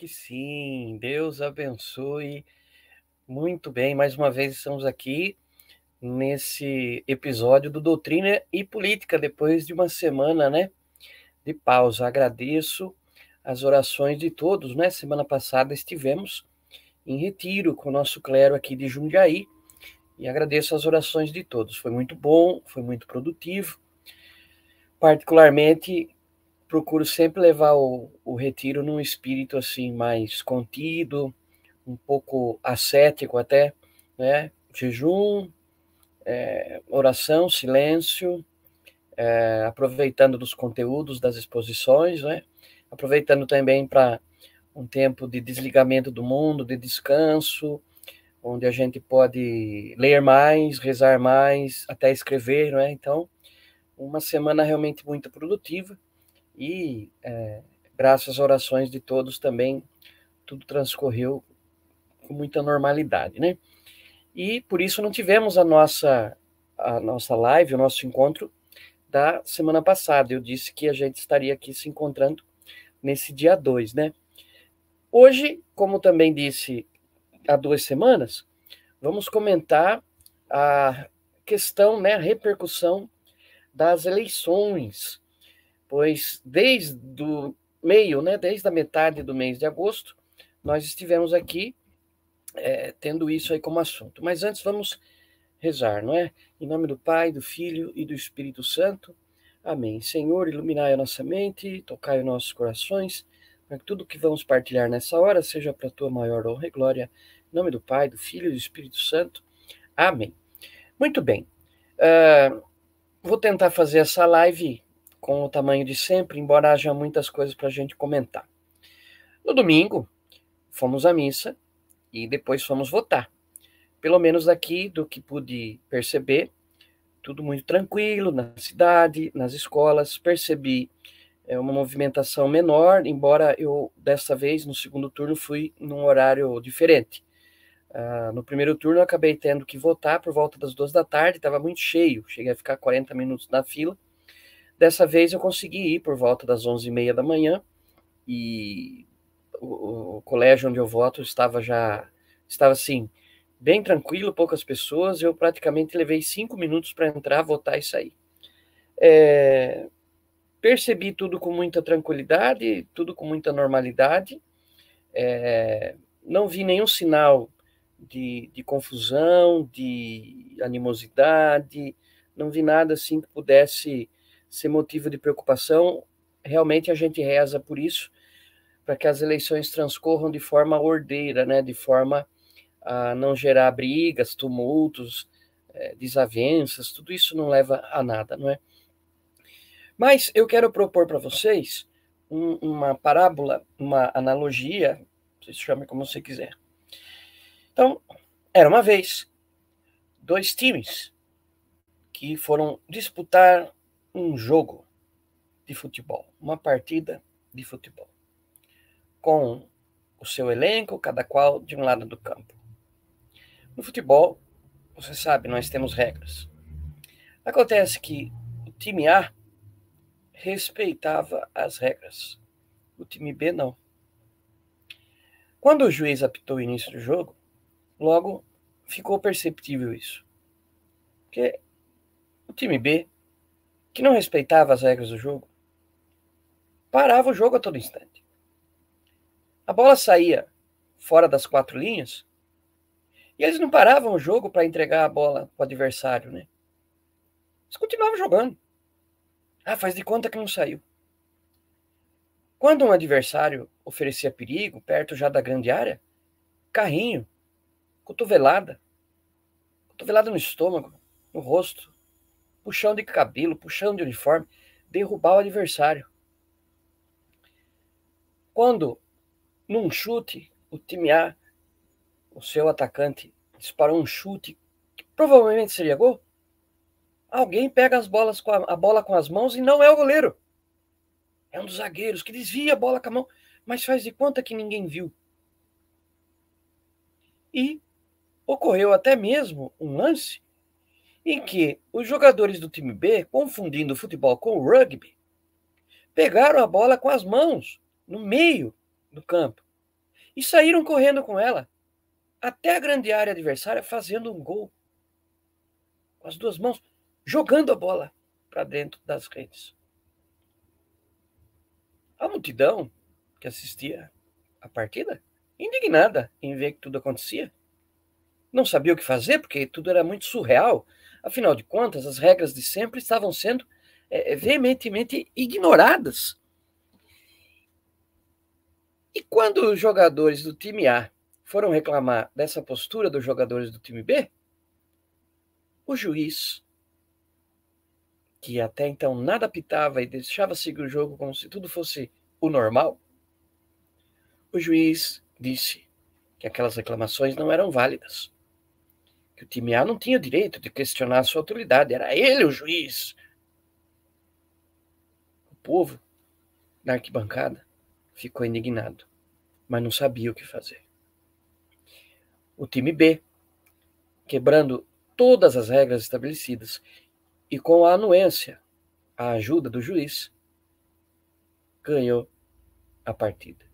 que sim. Deus abençoe. Muito bem, mais uma vez estamos aqui nesse episódio do Doutrina e Política, depois de uma semana, né, de pausa. Agradeço as orações de todos, né? Semana passada estivemos em retiro com o nosso clero aqui de Jundiaí e agradeço as orações de todos. Foi muito bom, foi muito produtivo. Particularmente procuro sempre levar o, o retiro num espírito assim mais contido, um pouco ascético até, né? Jejum, é, oração, silêncio, é, aproveitando dos conteúdos das exposições, né? Aproveitando também para um tempo de desligamento do mundo, de descanso, onde a gente pode ler mais, rezar mais, até escrever, né? Então, uma semana realmente muito produtiva e é, graças às orações de todos também tudo transcorreu com muita normalidade, né? E por isso não tivemos a nossa a nossa live, o nosso encontro da semana passada. Eu disse que a gente estaria aqui se encontrando nesse dia 2, né? Hoje, como também disse há duas semanas, vamos comentar a questão, né, a repercussão das eleições pois desde o meio, né, desde a metade do mês de agosto, nós estivemos aqui é, tendo isso aí como assunto. Mas antes vamos rezar, não é? Em nome do Pai, do Filho e do Espírito Santo. Amém. Senhor, iluminai a nossa mente, tocai os nossos corações, para que tudo que vamos partilhar nessa hora seja para a tua maior honra e glória. Em nome do Pai, do Filho e do Espírito Santo. Amém. Muito bem. Uh, vou tentar fazer essa live com o tamanho de sempre, embora haja muitas coisas para a gente comentar. No domingo, fomos à missa e depois fomos votar. Pelo menos aqui, do que pude perceber, tudo muito tranquilo na cidade, nas escolas. Percebi é, uma movimentação menor, embora eu, dessa vez, no segundo turno, fui num horário diferente. Uh, no primeiro turno, eu acabei tendo que votar por volta das duas da tarde, estava muito cheio, cheguei a ficar 40 minutos na fila. Dessa vez, eu consegui ir por volta das 11h30 da manhã, e o, o, colégio onde eu voto estava já, estava assim, bem tranquilo, poucas pessoas, eu praticamente levei cinco minutos para entrar, votar e sair. É, percebi tudo com muita tranquilidade, tudo com muita normalidade, é, não vi nenhum sinal de, de confusão, de animosidade, não vi nada assim que pudesse ser motivo de preocupação. Realmente a gente reza por isso, para que as eleições transcorram de forma ordeira, né, de forma a não gerar brigas, tumultos, é, desavenças, tudo isso não leva a nada, não é? Mas eu quero propor para vocês um, uma parábola, uma analogia, você chame como você quiser. Então, era uma vez dois times que foram disputar um jogo de futebol, uma partida de futebol, com o seu elenco, cada qual de um lado do campo. No futebol, você sabe, nós temos regras. Acontece que o time A respeitava as regras, o time B não. Quando o juiz apitou o início do jogo, logo ficou perceptível isso. Porque o time B, que não respeitava as regras do jogo, parava o jogo a todo instante. A bola saía fora das quatro linhas e eles não paravam o jogo para entregar a bola para o adversário, né? Eles continuavam jogando. Ah, faz de conta que não saiu. Quando um adversário oferecia perigo, perto já da grande área, carrinho, cotovelada, cotovelada no estômago, no rosto, puxão de cabelo, puxão de uniforme, derrubar o adversário. Quando, num chute, o time A o seu atacante disparou um chute que provavelmente seria gol, alguém pega as bolas com a, a, bola com as mãos e não é o goleiro. É um dos zagueiros que desvia a bola com a mão, mas faz de conta que ninguém viu. E ocorreu até mesmo um lance em que os jogadores do time B, confundindo o futebol com o rugby, pegaram a bola com as mãos no meio do campo e saíram correndo com ela até a grande área adversária fazendo um gol com as duas mãos, jogando a bola para dentro das redes. A multidão que assistia à partida, indignada em ver que tudo acontecia, não sabia o que fazer porque tudo era muito surreal. Afinal de contas, as regras de sempre estavam sendo é, veementemente ignoradas. E quando os jogadores do time A foram reclamar dessa postura dos jogadores do time B, o juiz, que até então nada pitava e deixava seguir o jogo como se tudo fosse o normal, o juiz disse que aquelas reclamações não eram válidas. Que o time A não tinha o direito de questionar a sua autoridade, era ele o juiz. O povo, na arquibancada, ficou indignado, mas não sabia o que fazer o time B, quebrando todas as regras estabelecidas e com a anuência, a ajuda do juiz, ganhou a partida.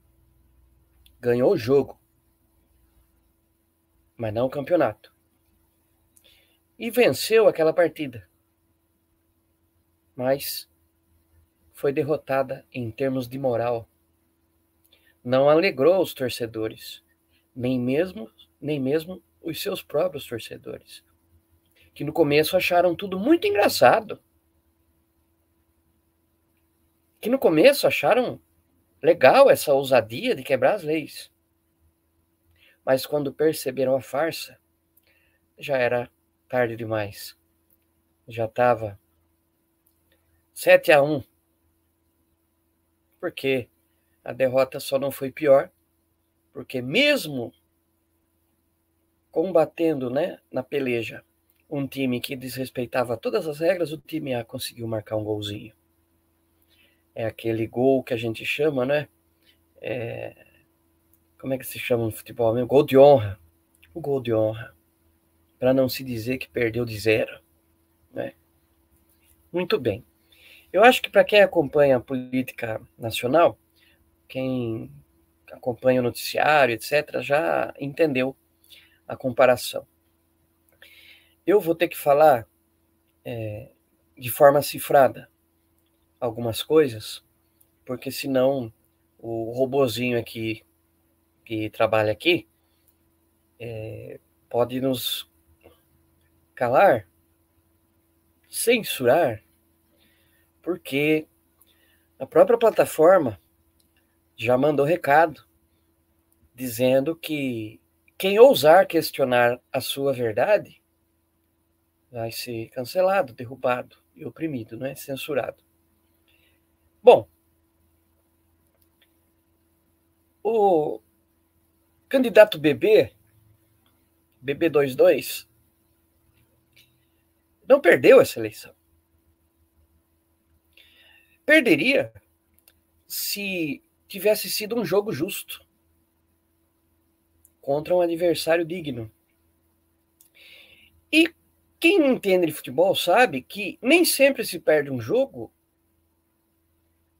Ganhou o jogo, mas não o campeonato. E venceu aquela partida. Mas foi derrotada em termos de moral. Não alegrou os torcedores, nem mesmo nem mesmo os seus próprios torcedores, que no começo acharam tudo muito engraçado. Que no começo acharam legal essa ousadia de quebrar as leis. Mas quando perceberam a farsa, já era tarde demais. Já estava 7 a 1. Porque a derrota só não foi pior, porque mesmo combatendo, né, na peleja, um time que desrespeitava todas as regras, o time A conseguiu marcar um golzinho. É aquele gol que a gente chama, né? É... Como é que se chama no futebol? Gol de honra. O gol de honra. Para não se dizer que perdeu de zero. Né? Muito bem. Eu acho que para quem acompanha a política nacional, quem acompanha o noticiário, etc., já entendeu a comparação. Eu vou ter que falar é, de forma cifrada algumas coisas, porque senão o robozinho aqui que trabalha aqui é, pode nos calar, censurar, porque a própria plataforma já mandou recado dizendo que quem ousar questionar a sua verdade vai ser cancelado, derrubado e oprimido, não é? Censurado. Bom, o candidato BB, BB22, não perdeu essa eleição. Perderia se tivesse sido um jogo justo contra um adversário digno. E quem entende de futebol sabe que nem sempre se perde um jogo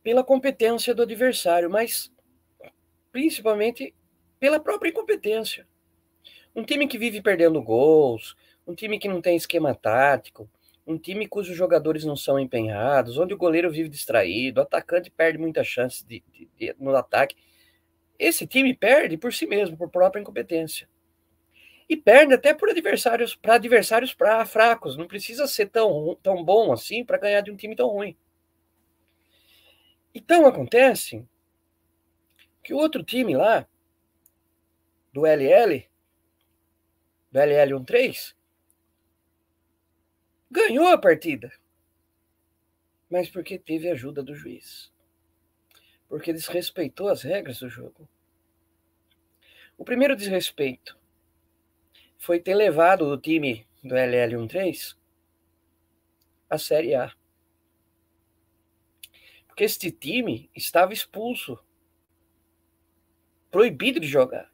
pela competência do adversário, mas principalmente pela própria incompetência. Um time que vive perdendo gols, um time que não tem esquema tático, um time cujos jogadores não são empenhados, onde o goleiro vive distraído, o atacante perde muitas chances de, de, de, no ataque. Esse time perde por si mesmo, por própria incompetência. E perde até por adversários para adversários pra, fracos. Não precisa ser tão, tão bom assim para ganhar de um time tão ruim. Então acontece que o outro time lá, do LL, do LL13, ganhou a partida. Mas porque teve ajuda do juiz. Porque desrespeitou as regras do jogo. O primeiro desrespeito foi ter levado o time do LL13 à Série A. Porque este time estava expulso, proibido de jogar.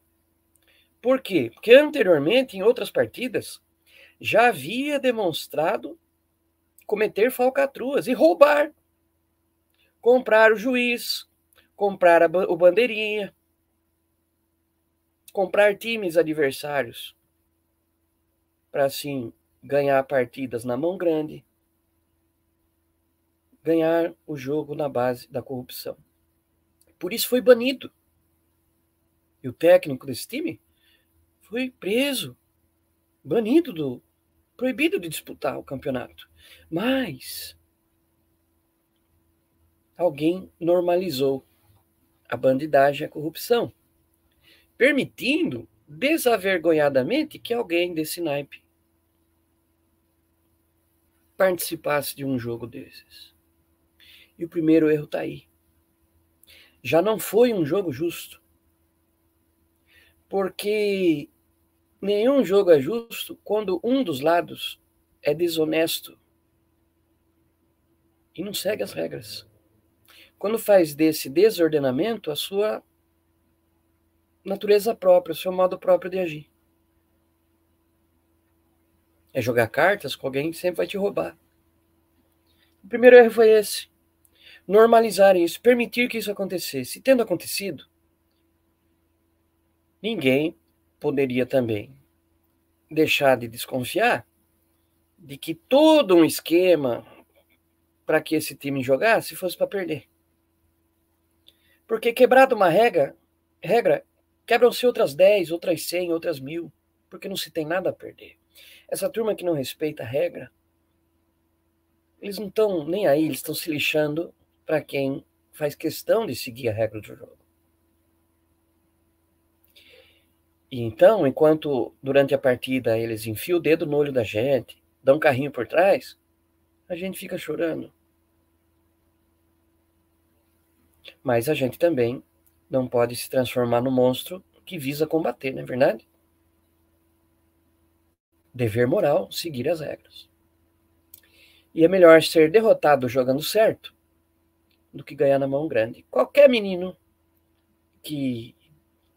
Por quê? Porque anteriormente, em outras partidas, já havia demonstrado cometer falcatruas e roubar. Comprar o juiz, comprar o bandeirinha, comprar times adversários para assim ganhar partidas na mão grande, ganhar o jogo na base da corrupção. Por isso foi banido. E o técnico desse time foi preso, banido do proibido de disputar o campeonato. Mas alguém normalizou a bandidagem e a corrupção permitindo desavergonhadamente que alguém desse naipe participasse de um jogo desses. E o primeiro erro está aí. Já não foi um jogo justo. Porque nenhum jogo é justo quando um dos lados é desonesto e não segue as regras. Quando faz desse desordenamento a sua natureza própria, o seu modo próprio de agir. É jogar cartas com alguém que sempre vai te roubar. O primeiro erro foi esse. Normalizar isso, permitir que isso acontecesse. E tendo acontecido, ninguém poderia também deixar de desconfiar de que todo um esquema para que esse time jogasse fosse para perder. Porque quebrado uma regra, regra Quebram-se outras 10, outras 100, outras mil, porque não se tem nada a perder. Essa turma que não respeita a regra, eles não estão nem aí, eles estão se lixando para quem faz questão de seguir a regra do jogo. E então, enquanto durante a partida eles enfiam o dedo no olho da gente, dão um carrinho por trás, a gente fica chorando. Mas a gente também não pode se transformar no monstro que visa combater, não é verdade? Dever moral, seguir as regras. E é melhor ser derrotado jogando certo do que ganhar na mão grande. Qualquer menino que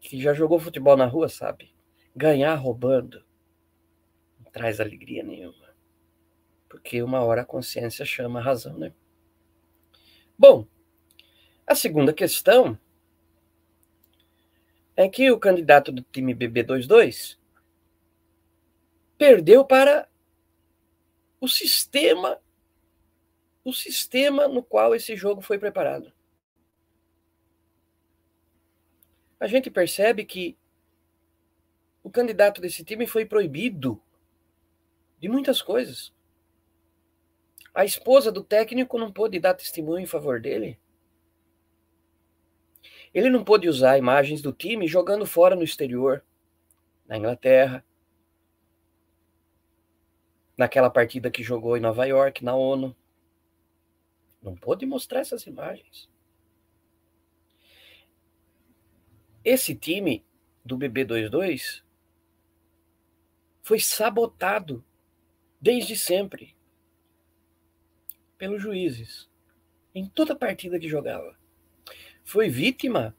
que já jogou futebol na rua sabe, ganhar roubando não traz alegria nenhuma. Porque uma hora a consciência chama a razão, né? Bom, a segunda questão é que o candidato do time BB22 perdeu para o sistema o sistema no qual esse jogo foi preparado. A gente percebe que o candidato desse time foi proibido de muitas coisas. A esposa do técnico não pôde dar testemunho em favor dele. Ele não pôde usar imagens do time jogando fora no exterior, na Inglaterra, naquela partida que jogou em Nova York, na ONU. Não pôde mostrar essas imagens. Esse time do BB22 foi sabotado desde sempre pelos juízes em toda partida que jogava. Foi vítima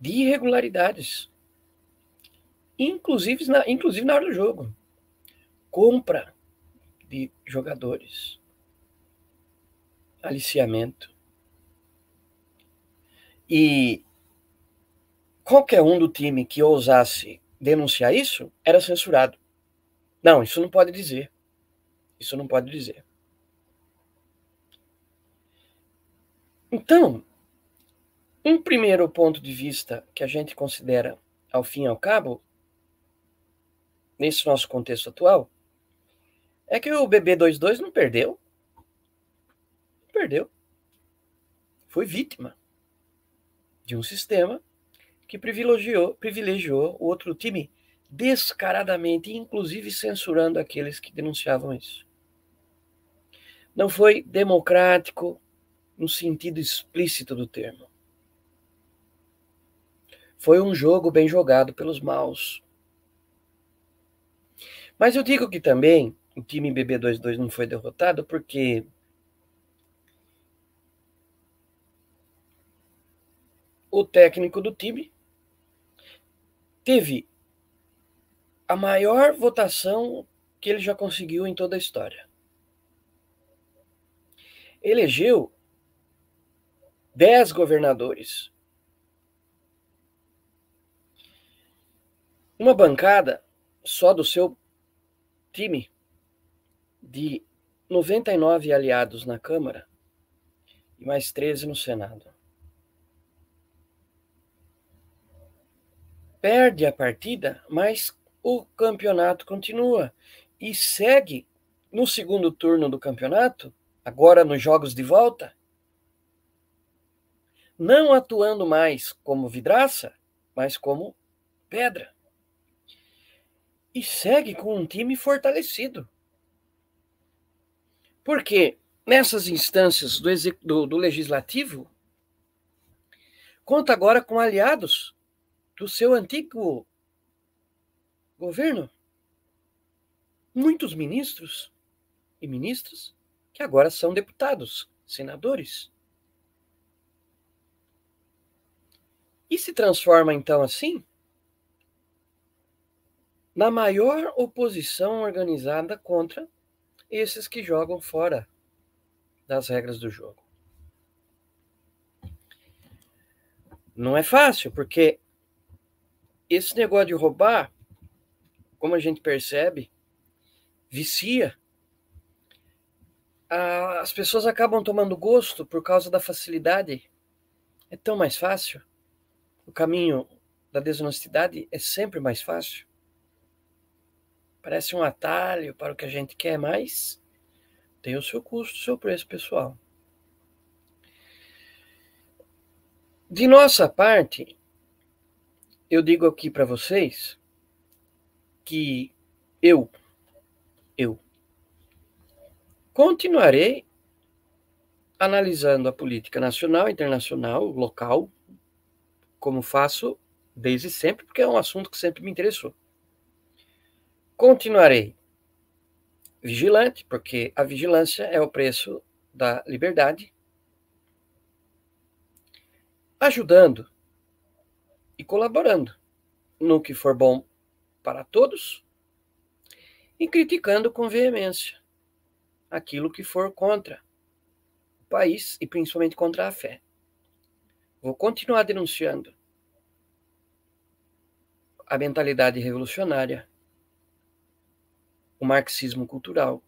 de irregularidades, inclusive na, inclusive na hora do jogo. Compra de jogadores, aliciamento. E qualquer um do time que ousasse denunciar isso era censurado. Não, isso não pode dizer. Isso não pode dizer. Então, um primeiro ponto de vista que a gente considera, ao fim e ao cabo, nesse nosso contexto atual, é que o BB22 não perdeu. Não perdeu. Foi vítima de um sistema que privilegiou, privilegiou o outro time descaradamente, inclusive censurando aqueles que denunciavam isso. Não foi democrático no sentido explícito do termo. Foi um jogo bem jogado pelos maus. Mas eu digo que também o time BB22 não foi derrotado porque o técnico do time teve a maior votação que ele já conseguiu em toda a história. Elegeu dez governadores. Uma bancada só do seu time de 99 aliados na Câmara e mais 13 no Senado. Perde a partida, mas o campeonato continua e segue no segundo turno do campeonato, agora nos jogos de volta, não atuando mais como vidraça, mas como pedra. E segue com um time fortalecido. Porque nessas instâncias do, do, do legislativo, conta agora com aliados do seu antigo governo. Muitos ministros e ministras que agora são deputados, senadores. E se transforma então assim na maior oposição organizada contra esses que jogam fora das regras do jogo. Não é fácil, porque esse negócio de roubar, como a gente percebe, vicia. As pessoas acabam tomando gosto por causa da facilidade. É tão mais fácil. O caminho da desonestidade é sempre mais fácil. Parece um atalho para o que a gente quer, mas tem o seu custo, o seu preço pessoal. De nossa parte, eu digo aqui para vocês que eu, eu, continuarei analisando a política nacional, internacional, local, como faço desde sempre, porque é um assunto que sempre me interessou. Continuarei vigilante, porque a vigilância é o preço da liberdade, ajudando colaborando no que for bom para todos e criticando com veemência aquilo que for contra o país e principalmente contra a fé. Vou continuar denunciando a mentalidade revolucionária, o marxismo cultural,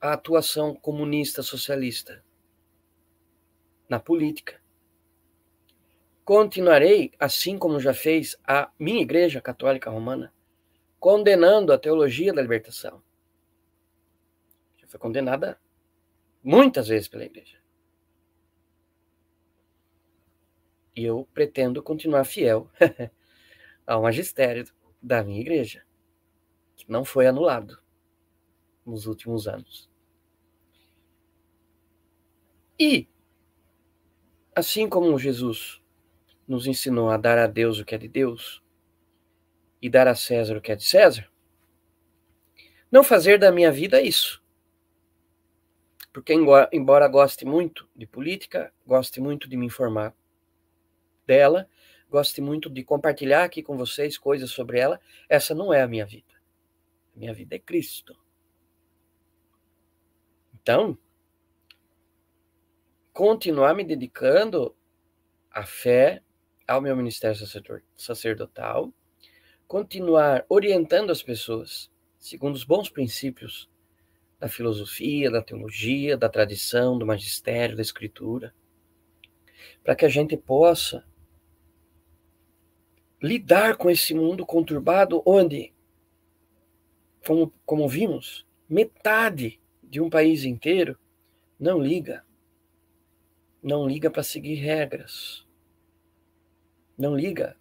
a atuação comunista socialista na política. Continuarei, assim como já fez a minha Igreja Católica Romana, condenando a teologia da libertação. Já foi condenada muitas vezes pela Igreja. E eu pretendo continuar fiel ao magistério da minha Igreja que não foi anulado nos últimos anos. E, assim como Jesus nos ensinou a dar a Deus o que é de Deus e dar a César o que é de César, não fazer da minha vida isso. Porque, embora goste muito de política, goste muito de me informar dela, goste muito de compartilhar aqui com vocês coisas sobre ela, essa não é a minha vida. Minha vida é Cristo. Então, continuar me dedicando à fé, ao meu ministério sacerdotal, continuar orientando as pessoas segundo os bons princípios da filosofia, da teologia, da tradição, do magistério, da escritura, para que a gente possa lidar com esse mundo conturbado onde como, como vimos, metade de um país inteiro não liga. Não liga para seguir regras. Não liga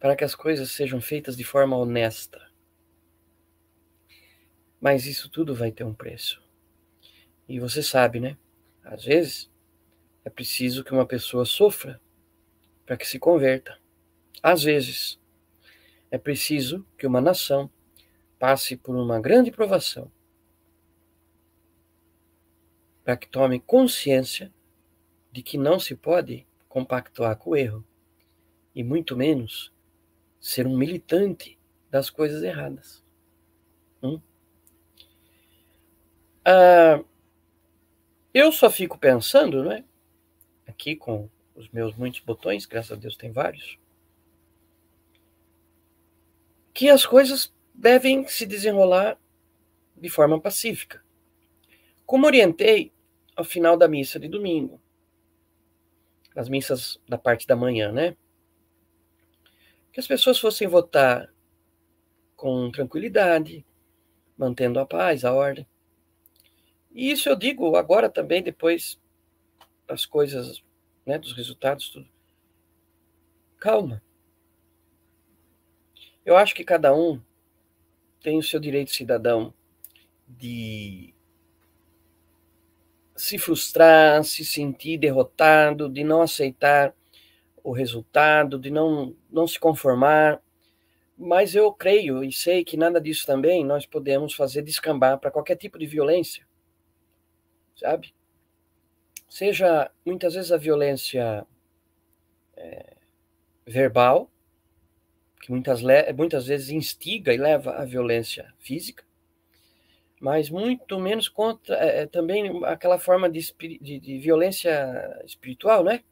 para que as coisas sejam feitas de forma honesta. Mas isso tudo vai ter um preço. E você sabe, né? Às vezes é preciso que uma pessoa sofra para que se converta. Às vezes é preciso que uma nação passe por uma grande provação, para que tome consciência de que não se pode compactuar com o erro, e muito menos ser um militante das coisas erradas. Hum? Ah, eu só fico pensando, né? Aqui com os meus muitos botões, graças a Deus tem vários, que as coisas devem se desenrolar de forma pacífica. Como orientei ao final da missa de domingo, as missas da parte da manhã, né? Que as pessoas fossem votar com tranquilidade, mantendo a paz, a ordem. E isso eu digo agora também, depois das coisas, né, dos resultados, tudo. Calma. Eu acho que cada um tem o seu direito cidadão de se frustrar, se sentir derrotado, de não aceitar o resultado, de não, não se conformar. Mas eu creio e sei que nada disso também nós podemos fazer descambar para qualquer tipo de violência, sabe? Seja muitas vezes a violência é, verbal, que muitas, muitas vezes instiga e leva à violência física, mas muito menos contra é, também aquela forma de, de, de, violência espiritual, né?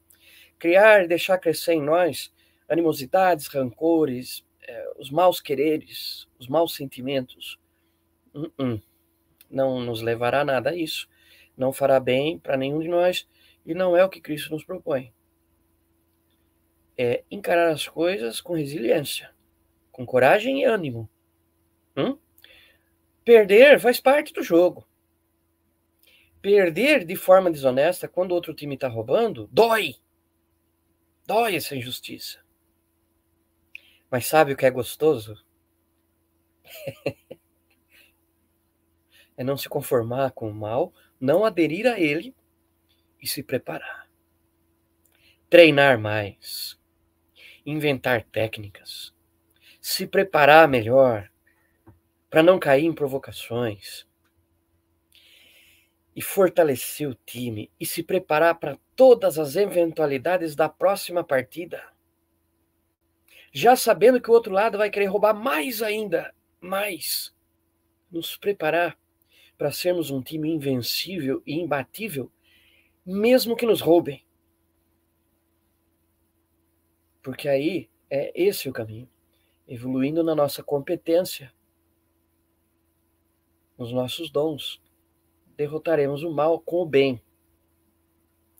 Criar e deixar crescer em nós animosidades, rancores, é, os maus quereres, os maus sentimentos. Uh -uh. Não nos levará a nada a isso. Não fará bem para nenhum de nós e não é o que Cristo nos propõe é encarar as coisas com resiliência, com coragem e ânimo. Hum? Perder faz parte do jogo. perder de forma desonesta quando outro time está roubando, dói. Dói essa injustiça. Mas sabe o que é gostoso? é não se conformar com o mal, não aderir a ele e se preparar. Treinar mais, inventar técnicas, se preparar melhor para não cair em provocações e fortalecer o time e se preparar para todas as eventualidades da próxima partida. Já sabendo que o outro lado vai querer roubar mais ainda, mais. Nos preparar para sermos um time invencível e imbatível, mesmo que nos roubem. Porque aí é esse o caminho, evoluindo na nossa competência, nos nossos dons, derrotaremos o mal com o bem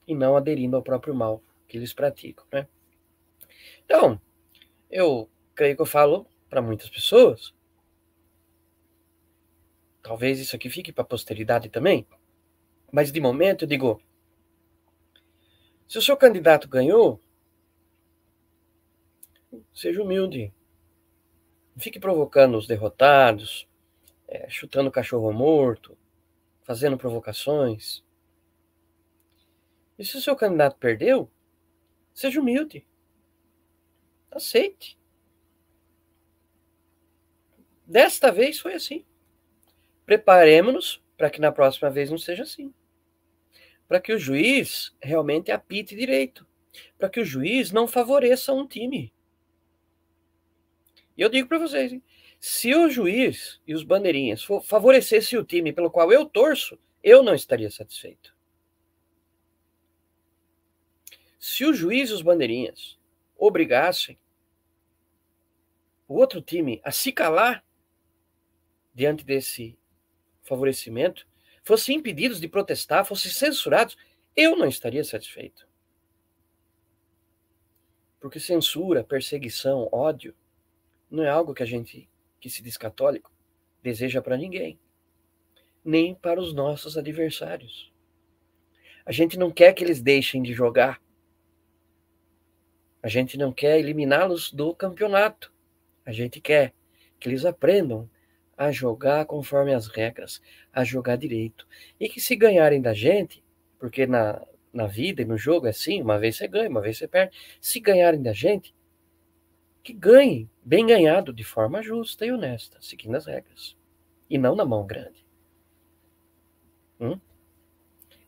e não aderindo ao próprio mal que eles praticam, né? Então, eu creio que eu falo para muitas pessoas. Talvez isso aqui fique para a posteridade também. Mas de momento eu digo: se o seu candidato ganhou, seja humilde. Não fique provocando os derrotados, é, chutando cachorro morto, fazendo provocações. E se o seu candidato perdeu, seja humilde. Aceite. Desta vez foi assim. Preparemos-nos para que na próxima vez não seja assim. Para que o juiz realmente apite direito. Para que o juiz não favoreça um time. E eu digo para vocês, hein? Se o juiz e os bandeirinhas favorecessem o time pelo qual eu torço, eu não estaria satisfeito. Se o juiz e os bandeirinhas obrigassem o outro time a se calar diante desse favorecimento, fossem impedidos de protestar, fossem censurados, eu não estaria satisfeito. Porque censura, perseguição, ódio não é algo que a gente que se diz católico deseja para ninguém, nem para os nossos adversários. A gente não quer que eles deixem de jogar. A gente não quer eliminá-los do campeonato. A gente quer que eles aprendam a jogar conforme as regras, a jogar direito. E que se ganharem da gente, porque na, na vida e no jogo é assim, uma vez você ganha, uma vez você perde. Se ganharem da gente, que ganhe bem ganhado de forma justa e honesta, seguindo as regras, e não na mão grande. Hum?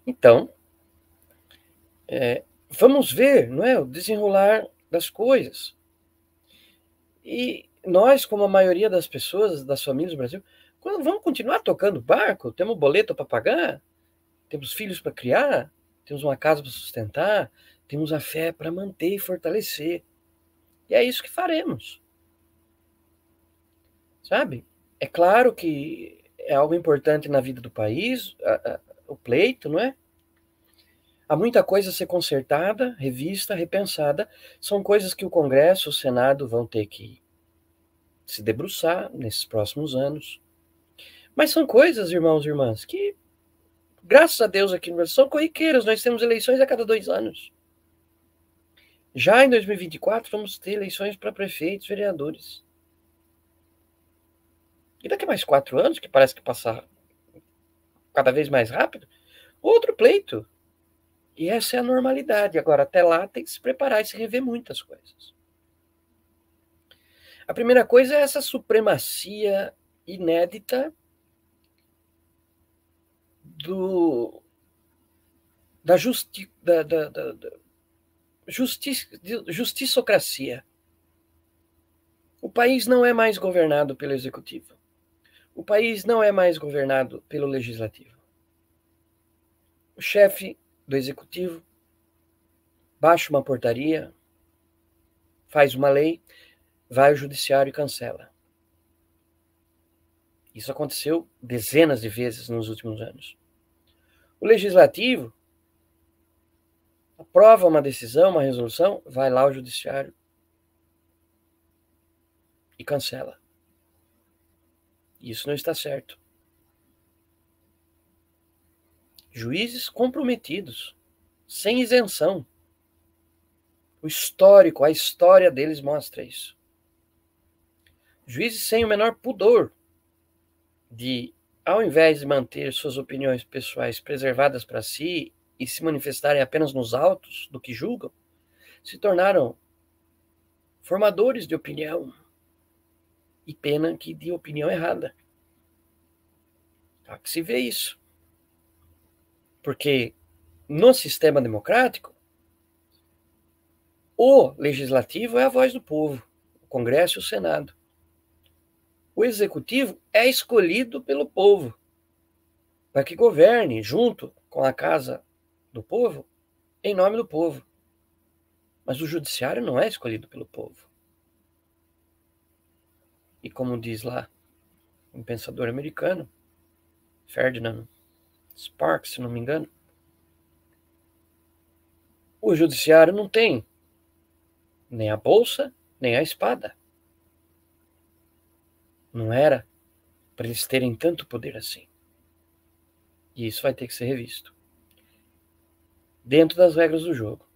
Então, é, vamos ver, não é, o desenrolar das coisas. E nós, como a maioria das pessoas, das famílias do Brasil, quando vamos continuar tocando barco, temos boleto para pagar, temos filhos para criar, temos uma casa para sustentar, temos a fé para manter e fortalecer. E é isso que faremos. Sabe? É claro que é algo importante na vida do país, a, a, o pleito, não é? Há muita coisa a ser consertada, revista, repensada. São coisas que o Congresso, o Senado vão ter que se debruçar nesses próximos anos. Mas são coisas, irmãos e irmãs, que, graças a Deus aqui no Brasil, são corriqueiras. Nós temos eleições a cada dois anos. Já em 2024, vamos ter eleições para prefeitos, vereadores. E daqui a mais quatro anos, que parece que passar cada vez mais rápido, outro pleito. E essa é a normalidade. Agora, até lá, tem que se preparar e se rever muitas coisas. A primeira coisa é essa supremacia inédita do, da, justi, da, da, da, justi justiçocracia. O país não é mais governado pelo executivo. O país não é mais governado pelo legislativo. O chefe do executivo baixa uma portaria, faz uma lei, vai ao judiciário e cancela. Isso aconteceu dezenas de vezes nos últimos anos. O legislativo aprova uma decisão, uma resolução, vai lá ao judiciário e cancela. Isso não está certo. juízes comprometidos, sem isenção. O histórico, a história deles mostra isso. Juízes sem o menor pudor de, ao invés de manter suas opiniões pessoais preservadas para si e se manifestarem apenas nos autos do que julgam, se tornaram formadores de opinião. E pena que de opinião errada. Há que se vê isso. Porque no sistema democrático, o legislativo é a voz do povo, o Congresso e o Senado. O executivo é escolhido pelo povo para que governe junto com a casa do povo em nome do povo. Mas o judiciário não é escolhido pelo povo. E como diz lá um pensador americano, Ferdinand Sparks, se não me engano, o judiciário não tem nem a bolsa, nem a espada. Não era para eles terem tanto poder assim. E isso vai ter que ser revisto. Dentro das regras do jogo,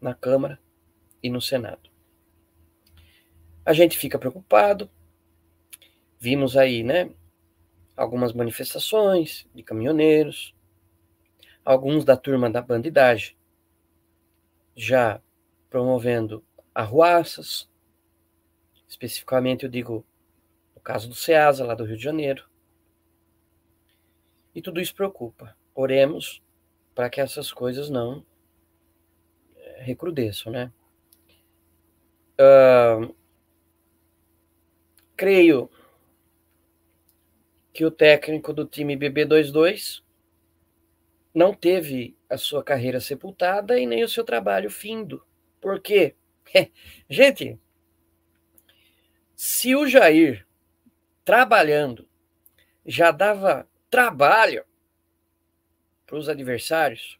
na Câmara e no Senado. A gente fica preocupado. Vimos aí, né, algumas manifestações de caminhoneiros, alguns da turma da bandidagem já promovendo arruaças, especificamente eu digo no caso do SEASA, lá do Rio de Janeiro. E tudo isso preocupa. Oremos para que essas coisas não eh, recrudesçam, né? Uh, creio que o técnico do time BB22 não teve a sua carreira sepultada e nem o seu trabalho findo. Por quê? Gente, se o Jair trabalhando já dava trabalho para os adversários,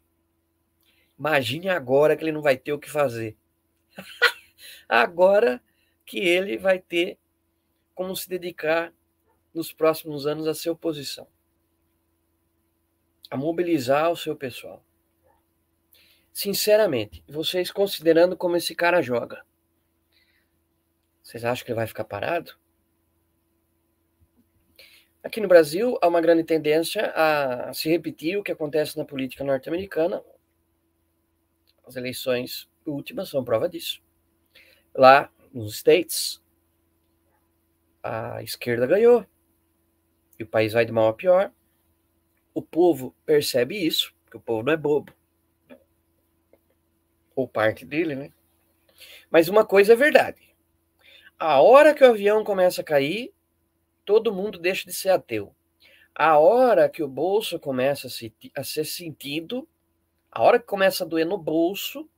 imagine agora que ele não vai ter o que fazer. agora que ele vai ter como se dedicar nos próximos anos à sua oposição a mobilizar o seu pessoal. Sinceramente, vocês considerando como esse cara joga, vocês acham que ele vai ficar parado? Aqui no Brasil, há uma grande tendência a se repetir o que acontece na política norte-americana. As eleições últimas são prova disso. Lá nos States, a esquerda ganhou e o país vai de mal a pior. O povo percebe isso, porque o povo não é bobo. Ou parte dele, né? Mas uma coisa é verdade. A hora que o avião começa a cair, todo mundo deixa de ser ateu. A hora que o bolso começa a, se, a ser sentido, a hora que começa a doer no bolso,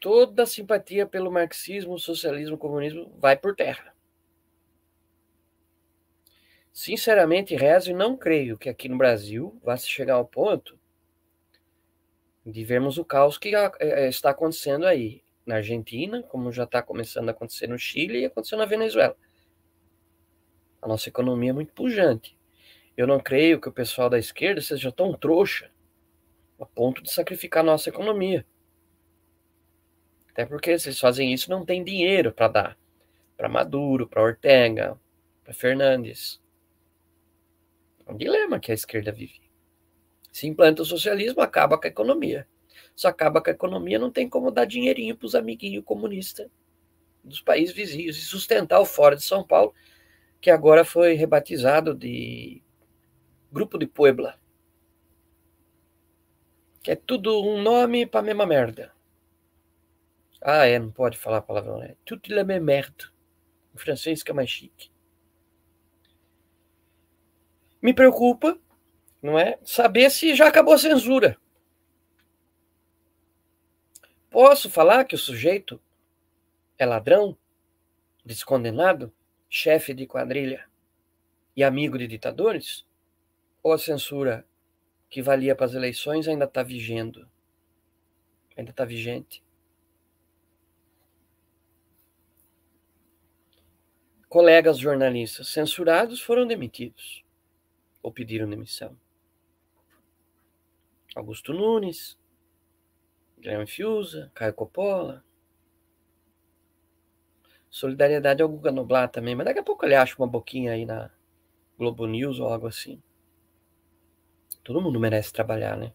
toda a simpatia pelo marxismo, socialismo, comunismo vai por terra. Sinceramente, rezo e não creio que aqui no Brasil vá se chegar ao ponto de vermos o caos que é, está acontecendo aí na Argentina, como já está começando a acontecer no Chile e acontecendo na Venezuela. A nossa economia é muito pujante. Eu não creio que o pessoal da esquerda seja tão trouxa a ponto de sacrificar a nossa economia. Até porque se eles fazem isso, não tem dinheiro para dar para Maduro, para Ortega, para Fernandes. É um dilema que a esquerda vive. Se implanta o socialismo, acaba com a economia. Se acaba com a economia, não tem como dar dinheirinho para os amiguinhos comunistas dos países vizinhos e sustentar o Fora de São Paulo, que agora foi rebatizado de Grupo de Puebla. Que é tudo um nome para a mesma merda. Ah, é, não pode falar palavrão, né? Tudo la même merde. Em francês que é mais chique. Me preocupa, não é? Saber se já acabou a censura. Posso falar que o sujeito é ladrão, descondenado, chefe de quadrilha e amigo de ditadores? Ou a censura que valia para as eleições ainda está vigendo? Ainda está vigente? Colegas jornalistas censurados foram demitidos ou pediram demissão. Augusto Nunes, Guilherme Fiuza, Caio Coppola. Solidariedade ao Guga Noblar também, mas daqui a pouco ele acha uma boquinha aí na Globo News ou algo assim. Todo mundo merece trabalhar, né?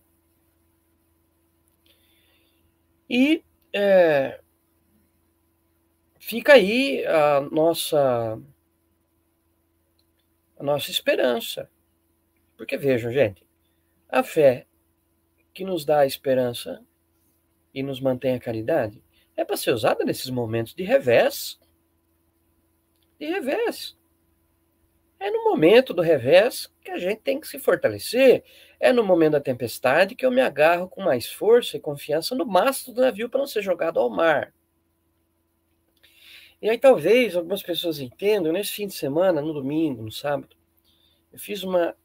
E é, fica aí a nossa a nossa esperança. Porque vejam, gente, a fé que nos dá a esperança e nos mantém a caridade é para ser usada nesses momentos de revés. De revés. É no momento do revés que a gente tem que se fortalecer. É no momento da tempestade que eu me agarro com mais força e confiança no mastro do navio para não ser jogado ao mar. E aí talvez algumas pessoas entendam, nesse fim de semana, no domingo, no sábado, eu fiz uma,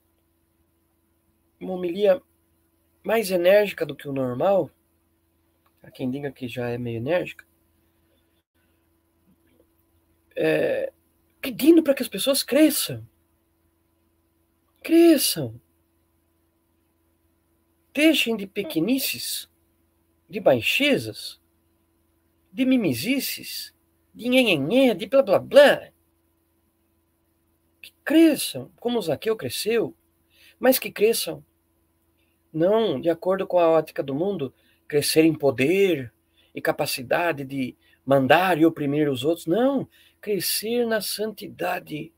uma homilia mais enérgica do que o normal. Há quem diga que já é meio enérgica. É, pedindo para que as pessoas cresçam. Cresçam. Deixem de pequenices, de baixezas, de mimizices, de nhenhenhé, de blá blá blá. Que cresçam, como o Zaqueu cresceu, mas que cresçam não de acordo com a ótica do mundo, crescer em poder e capacidade de mandar e oprimir os outros. Não, crescer na santidade,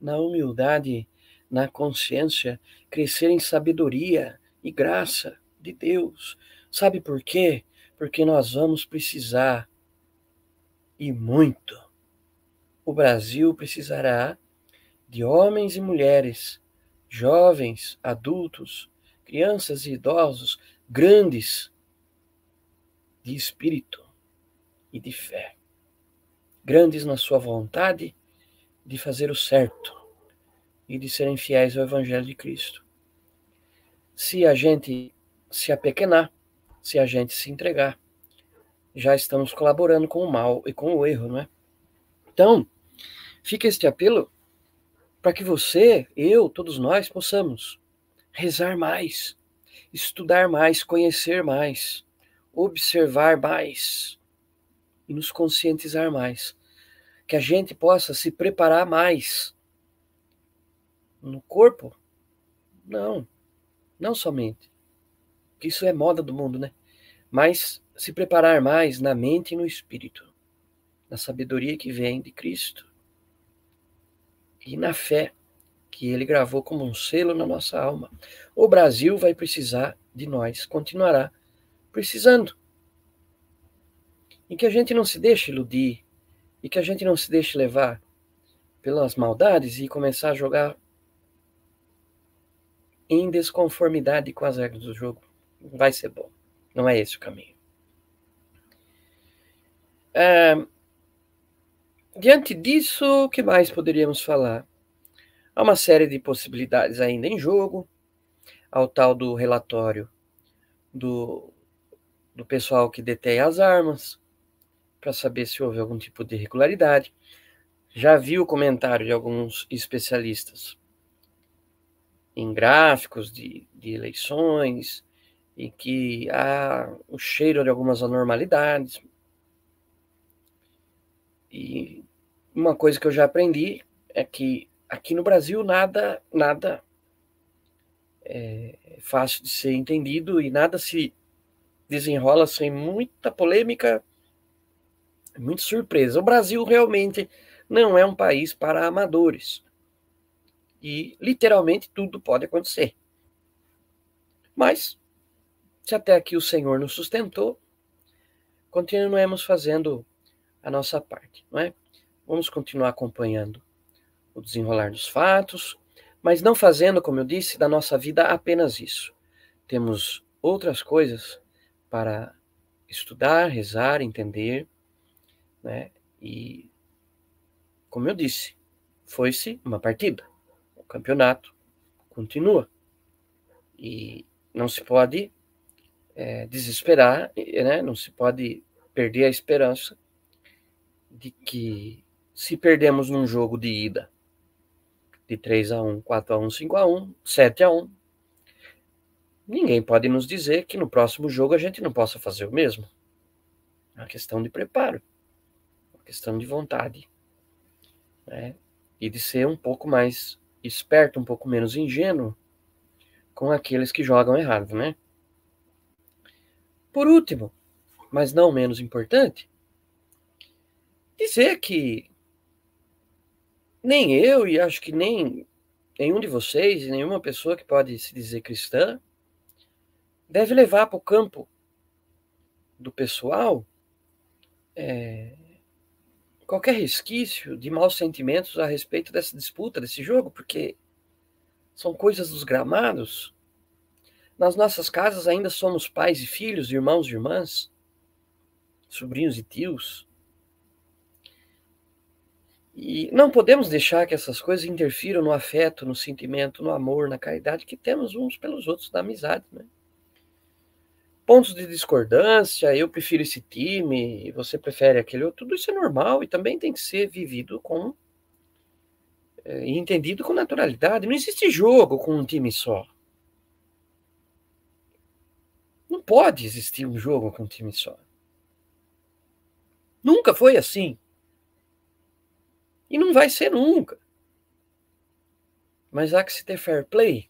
na humildade, na consciência, crescer em sabedoria e graça de Deus. Sabe por quê? Porque nós vamos precisar e muito. O Brasil precisará de homens e mulheres, jovens, adultos, crianças e idosos grandes de espírito e de fé, grandes na sua vontade de fazer o certo e de serem fiéis ao Evangelho de Cristo. Se a gente se apequenar, se a gente se entregar, já estamos colaborando com o mal e com o erro, não é? Então, fica este apelo para que você, eu, todos nós possamos rezar mais, estudar mais, conhecer mais, observar mais e nos conscientizar mais. Que a gente possa se preparar mais no corpo? Não, não somente. Que isso é moda do mundo, né? Mas se preparar mais na mente e no espírito, na sabedoria que vem de Cristo e na fé que ele gravou como um selo na nossa alma. O Brasil vai precisar de nós, continuará precisando. E que a gente não se deixe iludir, e que a gente não se deixe levar pelas maldades e começar a jogar em desconformidade com as regras do jogo. Não vai ser bom. Não é esse o caminho. É, diante disso, o que mais poderíamos falar? Há uma série de possibilidades ainda em jogo, ao tal do relatório do, do pessoal que detém as armas, para saber se houve algum tipo de irregularidade. Já vi o comentário de alguns especialistas em gráficos de, de eleições, e que há o cheiro de algumas anormalidades. E uma coisa que eu já aprendi é que aqui no Brasil nada, nada é fácil de ser entendido e nada se desenrola sem muita polêmica, muita surpresa. O Brasil realmente não é um país para amadores. E literalmente tudo pode acontecer. Mas, se até aqui o Senhor nos sustentou, continuemos fazendo a nossa parte, não é? Vamos continuar acompanhando o desenrolar dos fatos, mas não fazendo, como eu disse, da nossa vida apenas isso. Temos outras coisas para estudar, rezar, entender, né? E, como eu disse, foi-se uma partida. O campeonato continua. E não se pode é, desesperar, né? não se pode perder a esperança de que se perdemos num jogo de ida de 3 a 1, 4 a 1, 5 a 1, 7 a 1. Ninguém pode nos dizer que no próximo jogo a gente não possa fazer o mesmo. É uma questão de preparo, uma questão de vontade. Né? E de ser um pouco mais esperto, um pouco menos ingênuo com aqueles que jogam errado, né? Por último, mas não menos importante, dizer que nem eu e acho que nem nenhum de vocês nenhuma pessoa que pode se dizer cristã deve levar para o campo do pessoal é, qualquer resquício de maus sentimentos a respeito dessa disputa, desse jogo, porque são coisas dos gramados. Nas nossas casas ainda somos pais e filhos, irmãos e irmãs, sobrinhos e tios. E não podemos deixar que essas coisas interfiram no afeto, no sentimento, no amor, na caridade que temos uns pelos outros, na amizade. Né? Pontos de discordância, eu prefiro esse time, você prefere aquele outro, tudo isso é normal e também tem que ser vivido com é, e entendido com naturalidade. Não existe jogo com um time só. Não pode existir um jogo com um time só. Nunca foi assim. E não vai ser nunca. Mas há que se ter fair play.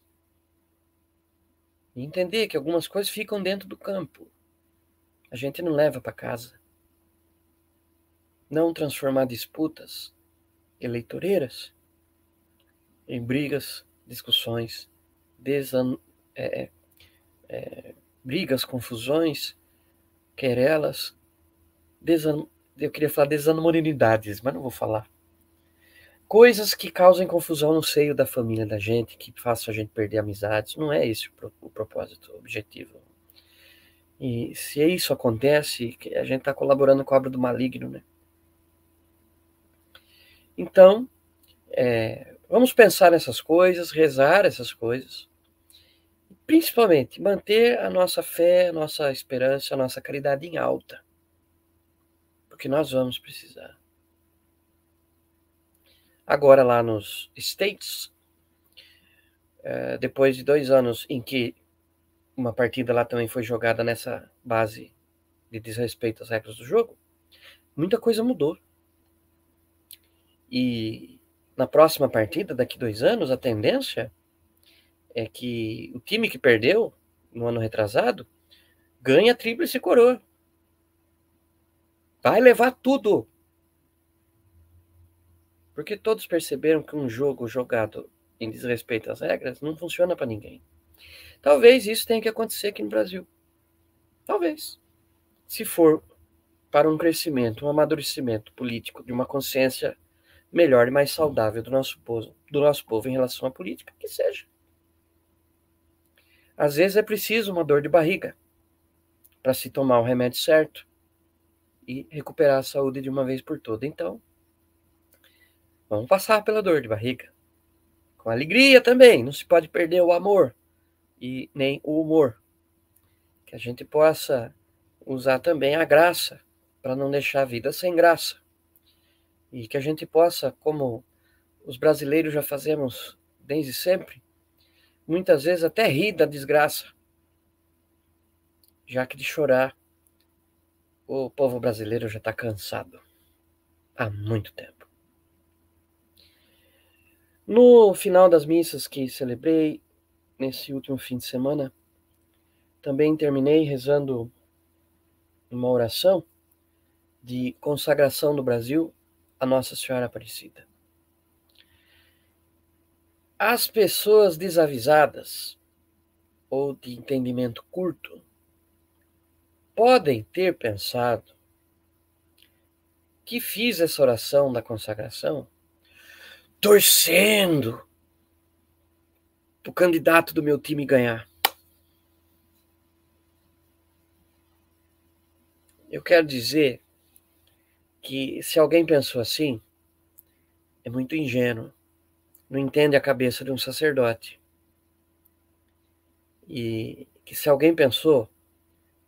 E entender que algumas coisas ficam dentro do campo. A gente não leva para casa. Não transformar disputas eleitoreiras em brigas, discussões, desan é, é, é brigas, confusões, querelas, desan eu queria falar desamorinidades, mas não vou falar coisas que causem confusão no seio da família da gente, que façam a gente perder amizades. Não é esse o propósito, o objetivo. E se isso acontece, a gente está colaborando com a obra do maligno, né? Então, é, vamos pensar nessas coisas, rezar essas coisas, principalmente manter a nossa fé, a nossa esperança, a nossa caridade em alta, porque nós vamos precisar. Agora, lá nos States, é, depois de dois anos em que uma partida lá também foi jogada nessa base de desrespeito às regras do jogo, muita coisa mudou. E na próxima partida, daqui dois anos, a tendência é que o time que perdeu no ano retrasado ganha tríplice coroa. Vai levar tudo. Porque todos perceberam que um jogo jogado em desrespeito às regras não funciona para ninguém. Talvez isso tenha que acontecer aqui no Brasil. Talvez. Se for para um crescimento, um amadurecimento político, de uma consciência melhor e mais saudável do nosso povo, do nosso povo em relação à política, que seja. Às vezes é preciso uma dor de barriga para se tomar o remédio certo e recuperar a saúde de uma vez por todas. Então, Vamos passar pela dor de barriga. Com alegria também, não se pode perder o amor e nem o humor. Que a gente possa usar também a graça para não deixar a vida sem graça. E que a gente possa, como os brasileiros já fazemos desde sempre, muitas vezes até rir da desgraça, já que de chorar o povo brasileiro já está cansado há muito tempo. No final das missas que celebrei nesse último fim de semana, também terminei rezando uma oração de consagração do Brasil a Nossa Senhora Aparecida. As pessoas desavisadas ou de entendimento curto podem ter pensado que fiz essa oração da consagração torcendo o candidato do meu time ganhar. Eu quero dizer que se alguém pensou assim, é muito ingênuo, não entende a cabeça de um sacerdote. E que se alguém pensou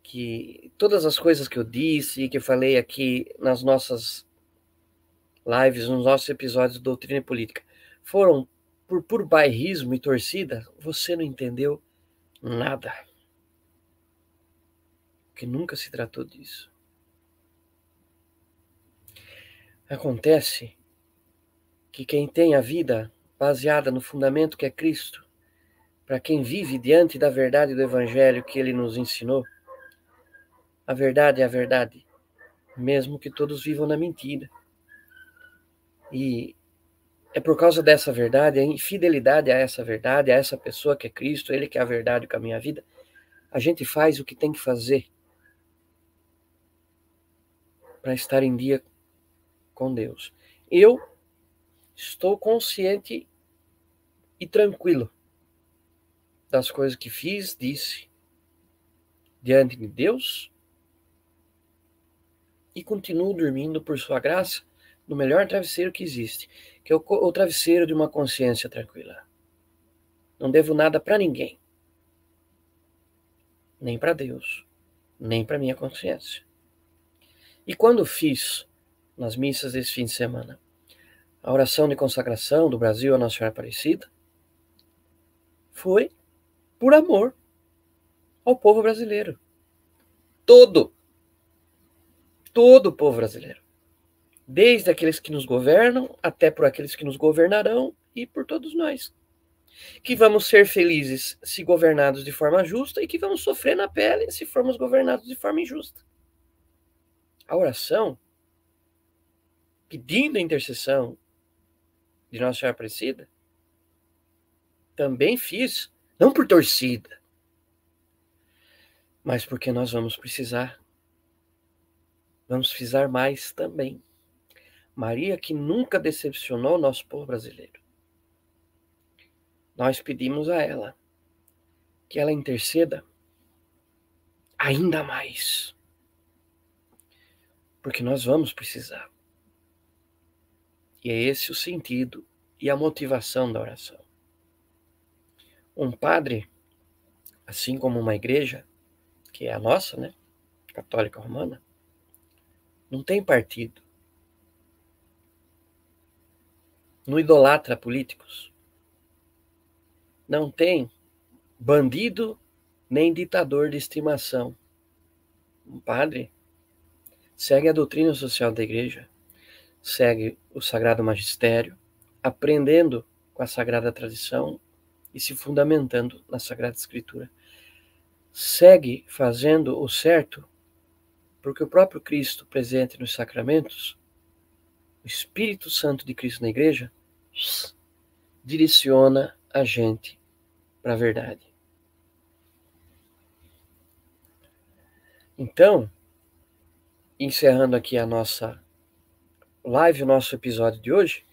que todas as coisas que eu disse e que falei aqui nas nossas lives, nos nossos episódios de Doutrina e Política, foram por puro bairrismo e torcida, você não entendeu Nada. Que nunca se tratou disso. Acontece que quem tem a vida baseada no fundamento que é Cristo, para quem vive diante da verdade do Evangelho que ele nos ensinou, a verdade é a verdade, mesmo que todos vivam na mentira. E é por causa dessa verdade, a infidelidade a essa verdade, a essa pessoa que é Cristo, Ele que é a verdade com a minha vida, a gente faz o que tem que fazer para estar em dia com Deus. Eu estou consciente e tranquilo das coisas que fiz, disse diante de Deus e continuo dormindo por Sua graça no melhor travesseiro que existe, que é o, o travesseiro de uma consciência tranquila. Não devo nada para ninguém, nem para Deus, nem para minha consciência. E quando fiz nas missas desse fim de semana a oração de consagração do Brasil à Nossa Senhora Aparecida, foi por amor ao povo brasileiro. Todo. Todo o povo brasileiro desde aqueles que nos governam até por aqueles que nos governarão e por todos nós. Que vamos ser felizes se governados de forma justa e que vamos sofrer na pele se formos governados de forma injusta. A oração, pedindo a intercessão de Nossa Senhora Aparecida, também fiz, não por torcida, mas porque nós vamos precisar. Vamos precisar mais também. Maria que nunca decepcionou nosso povo brasileiro. Nós pedimos a ela que ela interceda ainda mais. Porque nós vamos precisar. E é esse o sentido e a motivação da oração. Um padre, assim como uma igreja, que é a nossa, né? Católica Romana, não tem partido não idolatra políticos. Não tem bandido nem ditador de estimação. Um padre segue a doutrina social da igreja, segue o sagrado magistério, aprendendo com a sagrada tradição e se fundamentando na sagrada escritura. Segue fazendo o certo, porque o próprio Cristo presente nos sacramentos o Espírito Santo de Cristo na igreja direciona a gente para a verdade. Então, encerrando aqui a nossa live, o nosso episódio de hoje,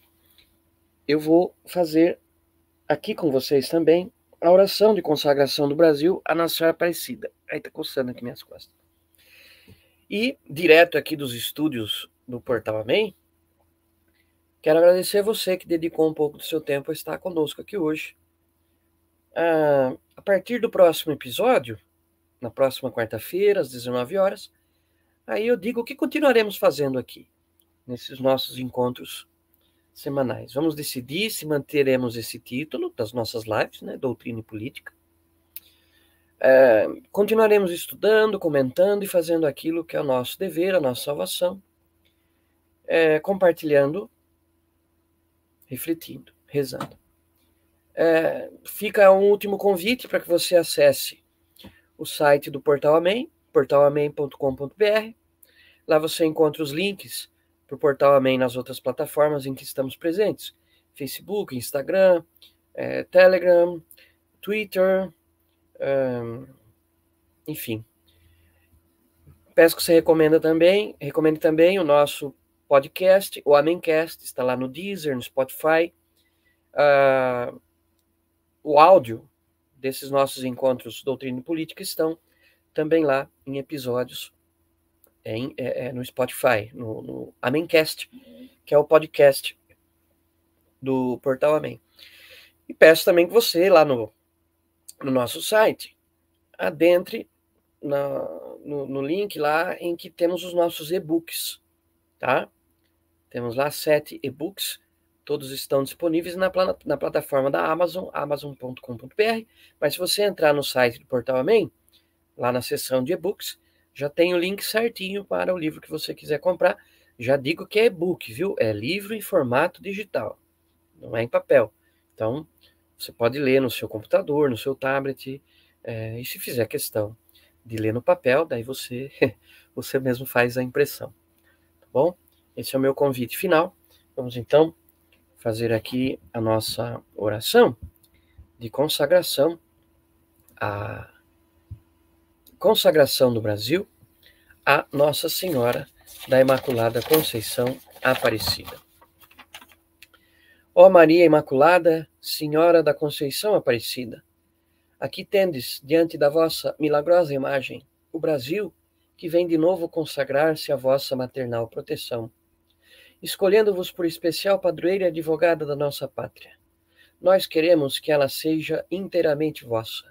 eu vou fazer aqui com vocês também a oração de consagração do Brasil à Nossa Senhora Aparecida. Aí tá coçando aqui minhas costas. E direto aqui dos estúdios do Portal Amém, Quero agradecer a você que dedicou um pouco do seu tempo a estar conosco aqui hoje. Ah, a partir do próximo episódio, na próxima quarta-feira, às 19 horas, aí eu digo o que continuaremos fazendo aqui, nesses nossos encontros semanais. Vamos decidir se manteremos esse título das nossas lives, né, Doutrina e Política. É, continuaremos estudando, comentando e fazendo aquilo que é o nosso dever, a nossa salvação, é, compartilhando refletindo, rezando. É, fica um último convite para que você acesse o site do Portal Amém, portalamém.com.br. Lá você encontra os links para o Portal Amém nas outras plataformas em que estamos presentes: Facebook, Instagram, é, Telegram, Twitter, enfim. Peço que você recomenda também, recomende também o nosso podcast, o Amencast, está lá no Deezer, no Spotify. Uh, o áudio desses nossos encontros Doutrina e Política estão também lá em episódios em, é, é, no Spotify, no, no Amencast, que é o podcast do Portal Amém. E peço também que você, lá no, no nosso site, adentre na, no, no link lá em que temos os nossos e-books, tá? Temos lá sete e-books, Todos estão disponíveis na, na plataforma da Amazon, amazon.com.br. Mas se você entrar no site do Portal Amém, lá na seção de e-books, já tem o link certinho para o livro que você quiser comprar. Já digo que é e-book, viu? É livro em formato digital, não é em papel. Então, você pode ler no seu computador, no seu tablet, é, e se fizer questão de ler no papel, daí você, você mesmo faz a impressão. Tá bom? Esse é o meu convite final. Vamos então fazer aqui a nossa oração de consagração a consagração do Brasil a Nossa Senhora da Imaculada Conceição Aparecida. Ó Maria Imaculada, Senhora da Conceição Aparecida, aqui tendes, diante da vossa milagrosa imagem, o Brasil, que vem de novo consagrar-se à vossa maternal proteção, escolhendo-vos por especial padroeira e advogada da nossa pátria. Nós queremos que ela seja inteiramente vossa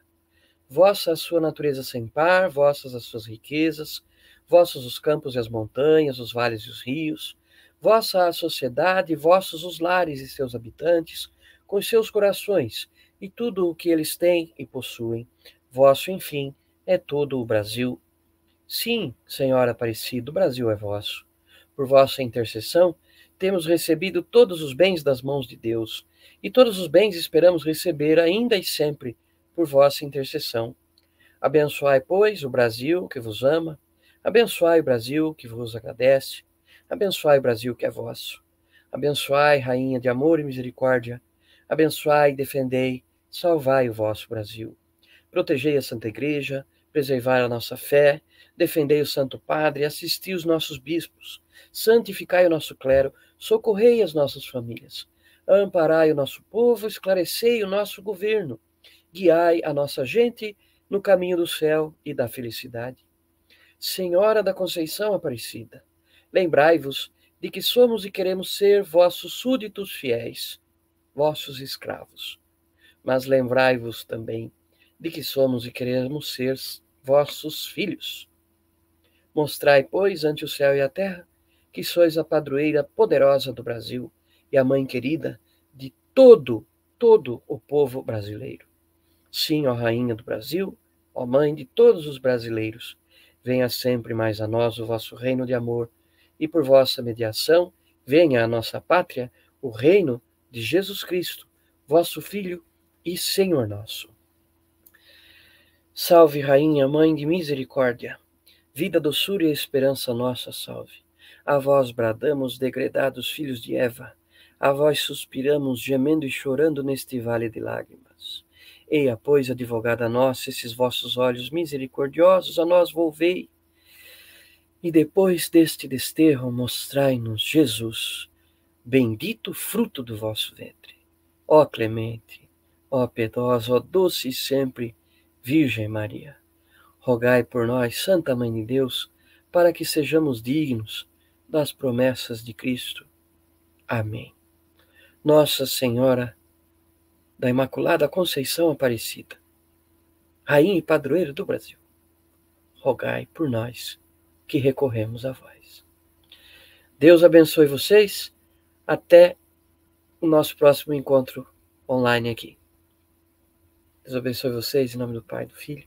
Vossa a sua natureza sem par, vossas as suas riquezas, vossos os campos e as montanhas, os vales e os rios, vossa a sociedade, vossos os lares e seus habitantes, com seus corações e tudo o que eles têm e possuem. Vosso, enfim, é todo o Brasil. Sim, Senhora Aparecida, o Brasil é vosso. Por vossa intercessão, temos recebido todos os bens das mãos de Deus, e todos os bens esperamos receber ainda e sempre por vossa intercessão. Abençoai, pois, o Brasil que vos ama, abençoai o Brasil que vos agradece, abençoai o Brasil que é vosso. Abençoai, Rainha de amor e misericórdia, abençoai, defendei, salvai o vosso Brasil. Protegei a Santa Igreja, preservai a nossa fé, defendei o Santo Padre, assisti os nossos bispos, santificai o nosso clero, socorrei as nossas famílias, amparai o nosso povo, esclarecei o nosso governo, guiai a nossa gente no caminho do céu e da felicidade. Senhora da Conceição Aparecida, lembrai-vos de que somos e queremos ser vossos súditos fiéis, vossos escravos. Mas lembrai-vos também de que somos e queremos ser vossos filhos. Mostrai, pois, ante o céu e a terra, que sois a padroeira poderosa do Brasil e a mãe querida de todo, todo o povo brasileiro. Sim, ó Rainha do Brasil, ó Mãe de todos os brasileiros, venha sempre mais a nós o vosso reino de amor, e por vossa mediação venha à nossa pátria o reino de Jesus Cristo, vosso Filho e Senhor nosso. Salve, Rainha, Mãe de misericórdia, vida, doçura e esperança nossa, salve. A vós bradamos, degredados filhos de Eva, a vós suspiramos, gemendo e chorando neste vale de lágrimas. Eia, pois, advogada nossa, esses vossos olhos misericordiosos a nós volvei. E depois deste desterro, mostrai-nos Jesus, bendito fruto do vosso ventre. Ó clemente, ó piedosa, ó doce sempre Virgem Maria, rogai por nós, Santa Mãe de Deus, para que sejamos dignos das promessas de Cristo. Amém. Nossa Senhora, da Imaculada Conceição Aparecida, Rainha e Padroeira do Brasil, rogai por nós que recorremos a vós. Deus abençoe vocês. Até o nosso próximo encontro online aqui. Deus abençoe vocês em nome do Pai, do Filho,